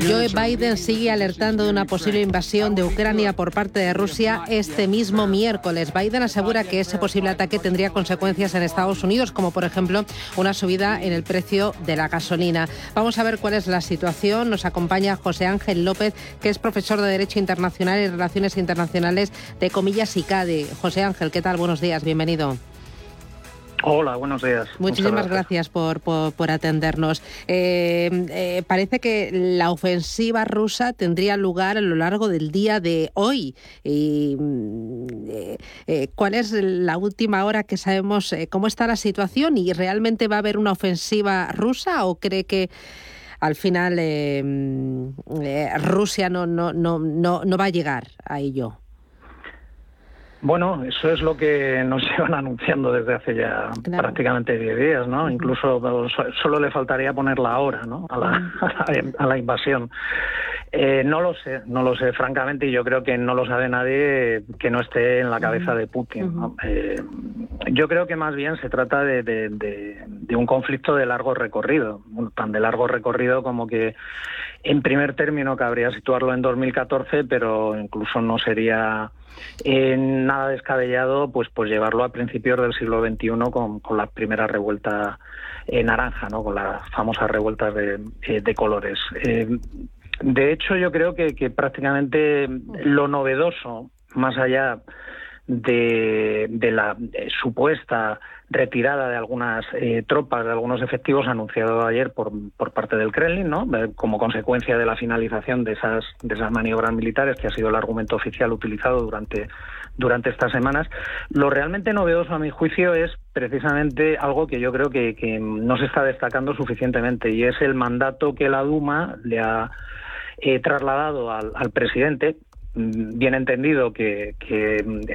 Joe Biden sigue alertando de una posible invasión de Ucrania por parte de Rusia este mismo miércoles. Biden asegura que ese posible ataque tendría consecuencias en Estados Unidos, como por ejemplo una subida en el precio de la gasolina. Vamos a ver cuál es la situación. Nos acompaña José Ángel López, que es profesor de Derecho Internacional y Relaciones Internacionales de Comillas y CADE. José Ángel, ¿qué tal? Buenos días, bienvenido. Hola, buenos días. Muchísimas gracias, por, por, atendernos. Eh, eh, parece que la ofensiva rusa tendría lugar a lo largo del día de hoy. Y, eh, ¿Cuál es la última hora que sabemos cómo está la situación? ¿Y realmente va a haber una ofensiva rusa o cree que al final Rusia no, no, no, no, no va a llegar a ello? Bueno, eso es lo que nos llevan anunciando desde hace ya prácticamente 10 días, ¿no? Incluso solo le faltaría poner la hora, ¿no? A la, a la, invasión. Eh, no lo sé, no lo sé, francamente, y yo creo que no lo sabe nadie que no esté en la cabeza de Putin. Eh, yo creo que más bien se trata de, de, un conflicto de largo recorrido, tan de largo recorrido como que en primer término cabría situarlo en 2014, pero incluso no sería eh, nada descabellado pues pues llevarlo a principios del siglo XXI con, con la primera revuelta eh, naranja, ¿no? con las famosas revueltas de colores. Eh, de hecho, yo creo que, que prácticamente lo novedoso, más allá de, de la supuesta retirada de algunas eh, tropas, de algunos efectivos anunciado ayer por, por parte del Kremlin, ¿no? Eh, como consecuencia de la finalización de esas, de esas maniobras militares, que ha sido el argumento oficial utilizado durante, durante estas semanas. Lo realmente novedoso, a mi juicio, es precisamente algo que yo creo que, que no se está destacando suficientemente, y es el mandato que la Duma le ha eh, trasladado al, presidente, Mm, bien entendido que,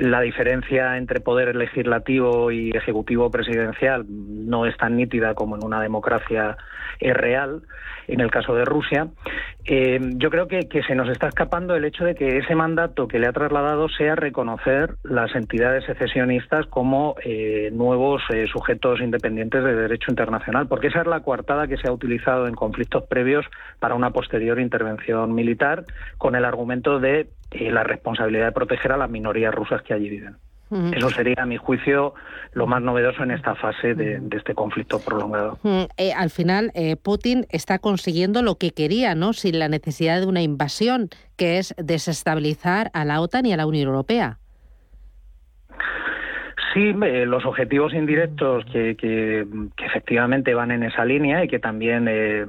la diferencia entre poder legislativo y ejecutivo presidencial no es tan nítida como en una democracia eh, real, en el caso de Rusia, eh, yo creo que, se nos está escapando el hecho de que ese mandato que le ha trasladado sea reconocer las entidades secesionistas como eh, nuevos sujetos independientes de derecho internacional, porque esa es la coartada que se ha utilizado en conflictos previos para una posterior intervención militar con el argumento de la responsabilidad de proteger a las minorías rusas que allí viven. Eso sería, a mi juicio, lo más novedoso en esta fase de, este conflicto prolongado. Eh, al final, eh, Putin está consiguiendo lo que quería, ¿no? Sin la necesidad de una invasión, que es desestabilizar a la OTAN y a la Unión Europea. Sí, eh, los objetivos indirectos que, efectivamente van en esa línea y que también eh,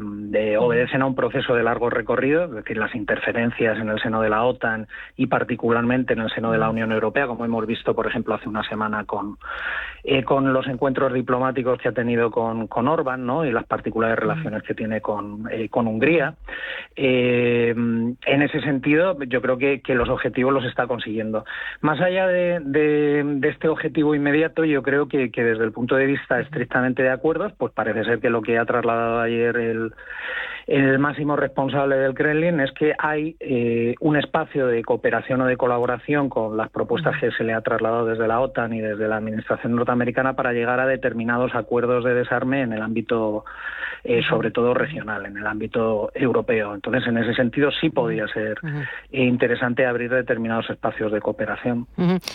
obedecen a un proceso de largo recorrido, es decir, las interferencias en el seno de la OTAN y particularmente en el seno de la Unión Europea, como hemos visto, por ejemplo, hace una semana con, eh, con los encuentros diplomáticos que ha tenido con, con Orban ¿no? y las particulares relaciones que tiene con, con Hungría. en ese sentido, yo creo que, los objetivos los está consiguiendo. Más allá de, de este objetivo inmediato, yo creo que, que, desde el punto de vista estrictamente de acuerdos, pues parece ser que lo que ha trasladado ayer el, el máximo responsable del Kremlin es que hay eh, un espacio de cooperación o de colaboración con las propuestas que se le ha trasladado desde la OTAN y desde la Administración norteamericana para llegar a determinados acuerdos de desarme en el ámbito, eh, sobre todo regional, en el ámbito europeo. Entonces, en ese sentido, sí podría ser interesante abrir determinados espacios de cooperación.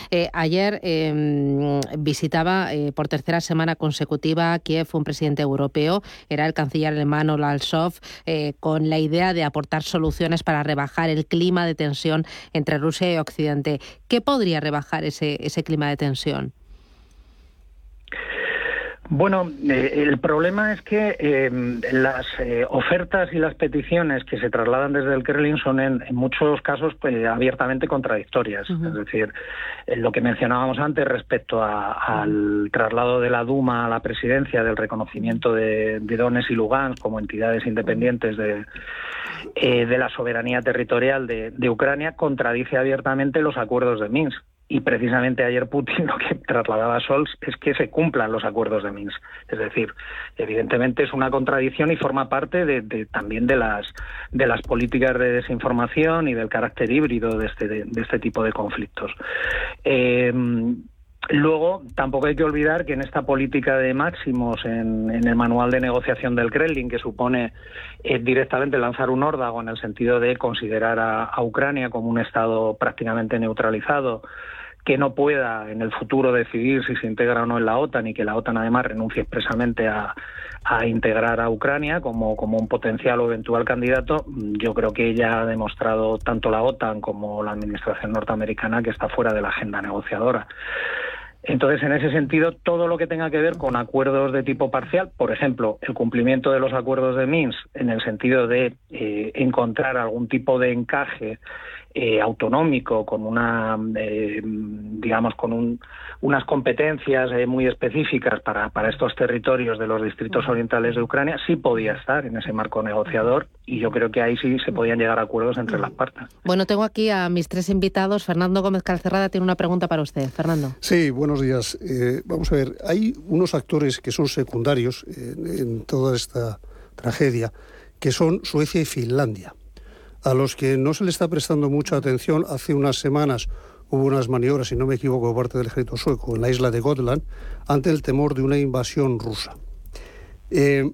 Eh, ayer mm, visitaba eh, por tercera semana consecutiva Kiev un presidente europeo, era el canciller alemán Olaf eh, con la idea de aportar soluciones para rebajar el clima de tensión entre Rusia y Occidente. ¿Qué podría rebajar ese, ese clima de tensión? Bueno, eh, el problema es que em, las eh, ofertas y las peticiones que se trasladan desde el Kremlin son en, muchos casos pues, abiertamente contradictorias. Es decir, eh, lo que mencionábamos antes respecto al traslado de la Duma a la presidencia del reconocimiento de, Donetsk y Lugansk como entidades independientes de, de la soberanía territorial de, de Ucrania contradice abiertamente los acuerdos de Minsk y precisamente ayer Putin lo que trasladaba a Scholz es que se cumplan los acuerdos de Minsk. Es decir, evidentemente es una contradicción y forma parte de, también de las políticas de desinformación y del carácter híbrido de este, de, este tipo de conflictos. Eh, Luego, tampoco hay que olvidar que en esta política de máximos, en, el manual de negociación del Kremlin, que supone eh, directamente lanzar un órdago en el sentido de considerar a, Ucrania como un Estado prácticamente neutralizado, que no pueda en el futuro decidir si se integra o no en la OTAN y que la OTAN además renuncie expresamente a, integrar a Ucrania como, como un potencial o eventual candidato, yo creo que ya ha demostrado tanto la OTAN como la Administración norteamericana que está fuera de la agenda negociadora. Entonces, en ese sentido, todo lo que tenga que ver con acuerdos de tipo parcial, por ejemplo, el cumplimiento de los acuerdos de Minsk, en el sentido de eh, encontrar algún tipo de encaje eh, autonómico, con una, eh, digamos, con unas competencias eh, muy específicas para, para estos territorios de los distritos orientales de Ucrania, sí podía estar en ese marco negociador y yo creo que ahí sí se podían llegar a acuerdos entre las partes. Bueno, tengo aquí a mis tres invitados. Fernando Gómez Calcerrada tiene una pregunta para usted. Fernando. Sí, buenos días. vamos a ver, hay unos actores que son secundarios en toda esta tragedia, que son Suecia y Finlandia a los que no se le está prestando mucha atención. Hace unas semanas hubo unas maniobras, si no me equivoco, parte del ejército sueco en la isla de Gotland ante el temor de una invasión rusa. Eh,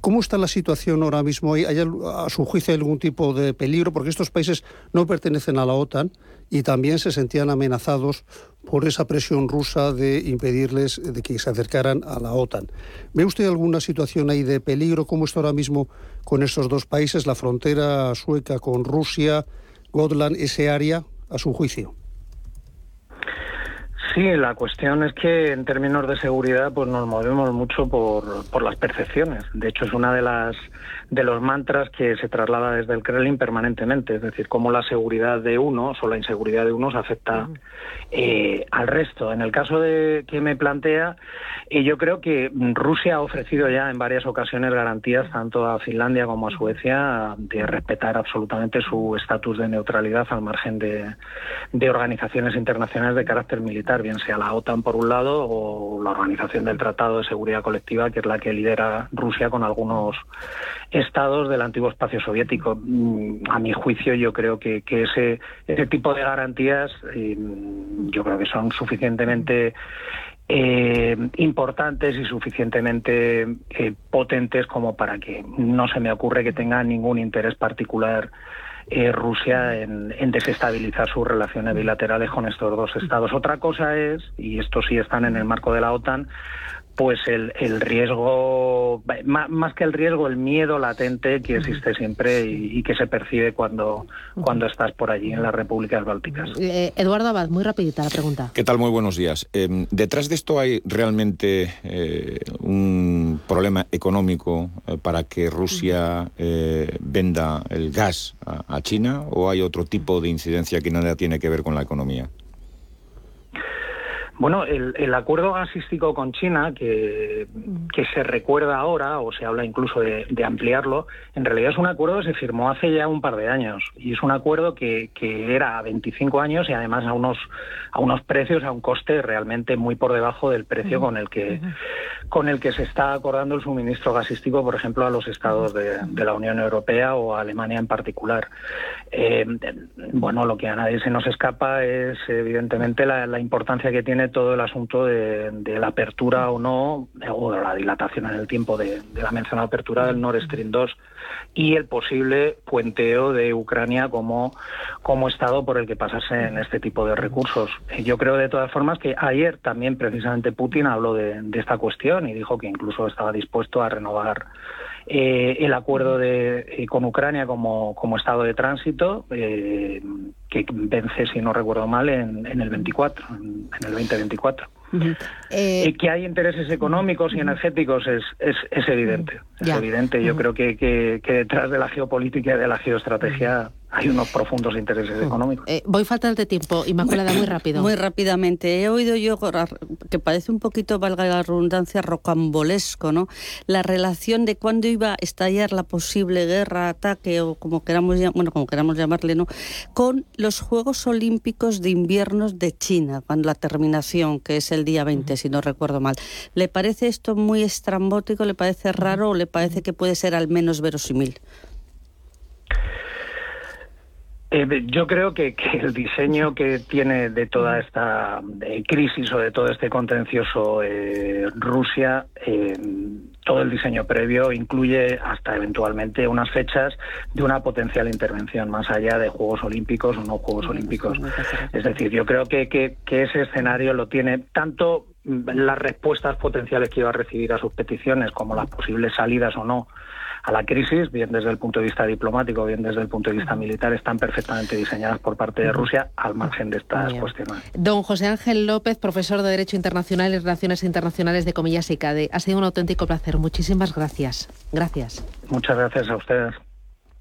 ¿Cómo está la situación ahora mismo? ¿Hay, a su juicio algún tipo de peligro? Porque estos países no pertenecen a la OTAN y también se sentían amenazados por esa presión rusa de impedirles de que se acercaran a la OTAN. ¿Ve usted alguna situación ahí de peligro? ¿Cómo está ahora mismo con estos dos países, la frontera sueca con Rusia, Gotland, ese área, a su juicio? Sí, la cuestión es que en términos de seguridad pues nos movemos mucho por, por las percepciones. De hecho, es una de las de los mantras que se traslada desde el Kremlin permanentemente, es decir, cómo la seguridad de unos o la inseguridad de unos afecta eh, al resto. En el caso de que me plantea, eh, yo creo que Rusia ha ofrecido ya en varias ocasiones garantías tanto a Finlandia como a Suecia de respetar absolutamente su estatus de neutralidad al margen de, de organizaciones internacionales de carácter militar, bien sea la OTAN por un lado o la Organización del Tratado de Seguridad Colectiva, que es la que lidera Rusia con algunos estados del antiguo espacio soviético. Mm, a mi juicio, yo creo que, ese, tipo de garantías, eh, yo creo que son suficientemente eh, importantes y suficientemente eh, potentes como para que no se me ocurre que tenga ningún interés particular Rusia en, desestabilizar sus relaciones bilaterales con estos dos estados. Otra cosa es, y estos sí están en el marco de la OTAN, pues el, el riesgo, más, que el riesgo, el miedo latente que existe siempre y, que se percibe cuando, cuando estás por allí en las repúblicas bálticas. Eh, Eduardo Abad, muy rapidita la pregunta. ¿Qué tal? Muy buenos días. Em, ¿Detrás de esto hay realmente eh, un problema económico eh, para que Rusia venda el gas a, a China o hay otro tipo de incidencia que nada tiene que ver con la economía? Bueno, el, acuerdo gasístico con China, que, se recuerda ahora, o se habla incluso de, ampliarlo, en realidad es un acuerdo que se firmó hace ya un par de años. Y es un acuerdo que, era a 25 años y además a unos, a unos precios, a un coste realmente muy por debajo del precio con el que, con el que se está acordando el suministro gasístico, por ejemplo, a los estados de, la Unión Europea o a Alemania en particular. Eh, bueno, lo que a nadie se nos escapa es evidentemente la importancia que tiene todo el asunto de, la apertura o no, o la dilatación en el tiempo de, la mencionada apertura del Nord Stream 2 y el posible puenteo de Ucrania como, como Estado por el que pasasen este tipo de recursos. Yo creo de todas formas que ayer también precisamente Putin habló de, esta cuestión y dijo que incluso estaba dispuesto a renovar eh, el acuerdo de, eh, con Ucrania como, como estado de tránsito, eh, que vence, si no recuerdo mal, en, en el 24, en, en el 2024. Eh, que hay intereses económicos y energéticos es, es, es evidente. Es evidente. Yo creo que, que, que, detrás de la geopolítica y de la geoestrategia hay unos profundos intereses económicos. Eh, voy falta de tiempo, Inmaculada, muy rápido. Muy rápidamente. He oído yo que parece un poquito, valga la redundancia, rocambolesco, ¿no? La relación de cuándo iba a estallar la posible guerra, ataque o como queramos, bueno, como queramos llamarle, ¿no? Con los Juegos Olímpicos de Inviernos de China, cuando la terminación, que es el día 20, si no recuerdo mal. ¿Le parece esto muy estrambótico? ¿Le parece raro o le parece que puede ser al menos verosímil? Eh, yo creo que, el diseño que tiene de toda esta crisis o de todo este contencioso eh, Rusia, eh, todo el diseño previo incluye hasta eventualmente unas fechas de una potencial intervención más allá de Juegos Olímpicos o no Juegos Olímpicos. Es decir, yo creo que, que, que ese escenario lo tiene tanto las respuestas potenciales que iba a recibir a sus peticiones como las posibles salidas o no a la crisis, bien desde el punto de vista diplomático, bien desde el punto de vista militar, están perfectamente diseñadas por parte de Rusia al margen de estas cuestiones. Don José Ángel López, profesor de Derecho Internacional y Relaciones Internacionales de Comillas y CADE. Ha sido un auténtico placer. Muchísimas gracias. Gracias. Muchas gracias a ustedes.